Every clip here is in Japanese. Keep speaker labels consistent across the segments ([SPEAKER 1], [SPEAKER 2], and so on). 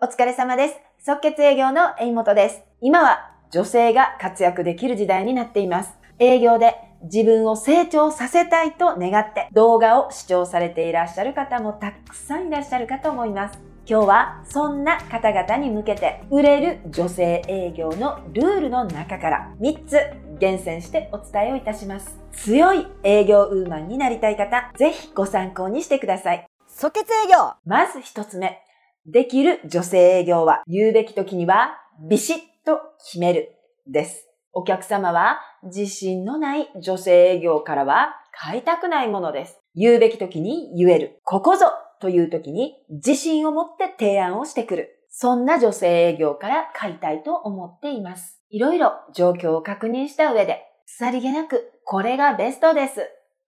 [SPEAKER 1] お疲れ様です。即決営業の江本です。今は女性が活躍できる時代になっています。営業で自分を成長させたいと願って動画を視聴されていらっしゃる方もたくさんいらっしゃるかと思います。今日はそんな方々に向けて売れる女性営業のルールの中から3つ厳選してお伝えをいたします。強い営業ウーマンになりたい方、ぜひご参考にしてください。
[SPEAKER 2] 即決営業
[SPEAKER 1] まず1つ目。できる女性営業は言うべき時にはビシッと決めるです。お客様は自信のない女性営業からは買いたくないものです。言うべき時に言える。ここぞという時に自信を持って提案をしてくる。そんな女性営業から買いたいと思っています。いろいろ状況を確認した上で、さりげなくこれがベストです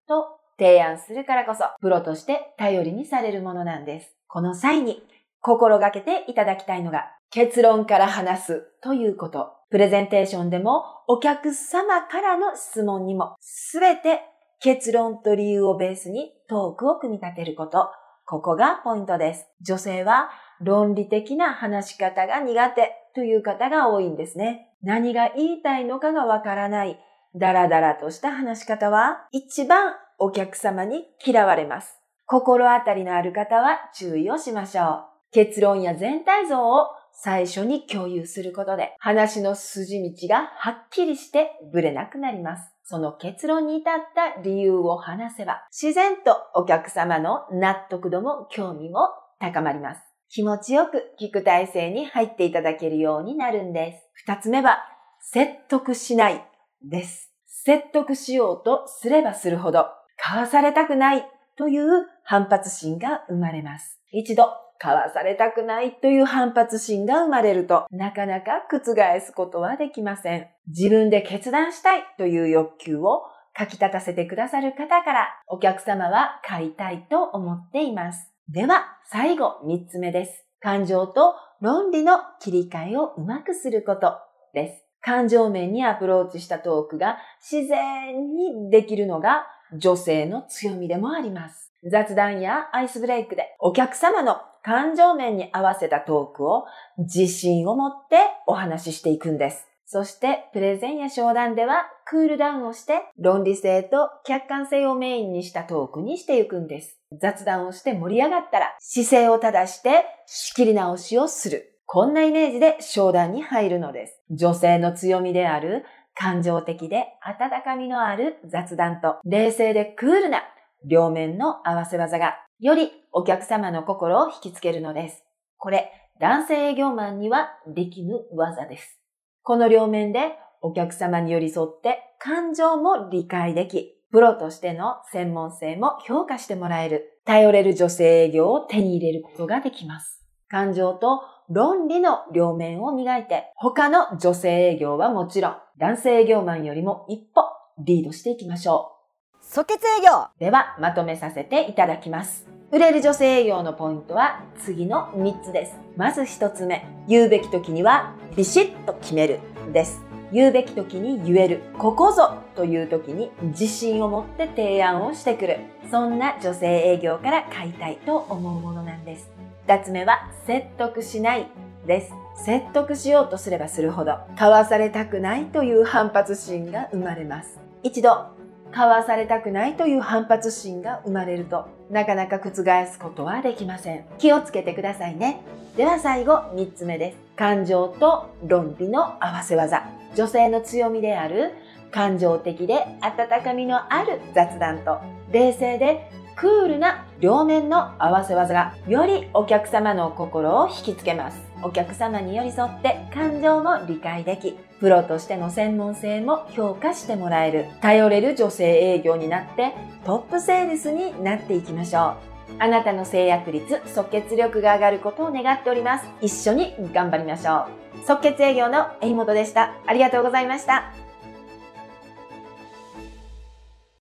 [SPEAKER 1] と提案するからこそ、プロとして頼りにされるものなんです。この際に心がけていただきたいのが、結論から話すということ。プレゼンテーションでもお客様からの質問にもすべて結論と理由をベースにトークを組み立てること。ここがポイントです。女性は論理的な話し方が苦手という方が多いんですね。何が言いたいのかがわからない。ダラダラとした話し方は一番お客様に嫌われます。心当たりのある方は注意をしましょう。結論や全体像を最初に共有することで話の筋道がはっきりしてぶれなくなります。その結論に至った理由を話せば自然とお客様の納得度も興味も高まります。気持ちよく聞く体制に入っていただけるようになるんです。二つ目は説得しないです。説得しようとすればするほど買わされたくないという反発心が生まれます。一度買わされたくないという反発心が生まれると、なかなか覆すことはできません。自分で決断したいという欲求をかき立たせてくださる方から、お客様は買いたいと思っています。では、最後、三つ目です。感情と論理の切り替えをうまくすることです。感情面にアプローチしたトークが自然にできるのが女性の強みでもあります。雑談やアイスブレイクでお客様の感情面に合わせたトークを自信を持ってお話ししていくんです。そして、プレゼンや商談ではクールダウンをして論理性と客観性をメインにしたトークにしていくんです。雑談をして盛り上がったら姿勢を正して仕切り直しをする。こんなイメージで商談に入るのです。女性の強みである感情的で温かみのある雑談と冷静でクールな両面の合わせ技がよりお客様の心を引きつけるのです。これ、男性営業マンにはできぬ技です。この両面でお客様に寄り添って感情も理解でき、プロとしての専門性も評価してもらえる、頼れる女性営業を手に入れることができます。感情と論理の両面を磨いて、他の女性営業はもちろん、男性営業マンよりも一歩リードしていきましょう。
[SPEAKER 2] 即決営業
[SPEAKER 1] では、まとめさせていただきます。売れる女性営業のポイントは次の3つです。まず1つ目、言うべき時にはビシッと決めるです。言うべき時に言える。ここぞという時に自信を持って提案をしてくる。そんな女性営業から買いたいと思うものなんです。2つ目は説得しないです。説得しようとすればするほど、買わされたくないという反発心が生まれます。一度買わされたくないという反発心が生まれるとなかなか覆すことはできません気をつけてくださいねでは最後3つ目です感情と論理の合わせ技女性の強みである感情的で温かみのある雑談と冷静でクールな両面の合わせ技がよりお客様の心を引きつけます。お客様に寄り添って感情も理解できプロとしての専門性も評価してもらえる。頼れる女性営業になってトップセールスになっていきましょう。あなたの制約率即決力が上がることを願っております。一緒に頑張りましょう。即決営業の江本でした。ありがとうございました。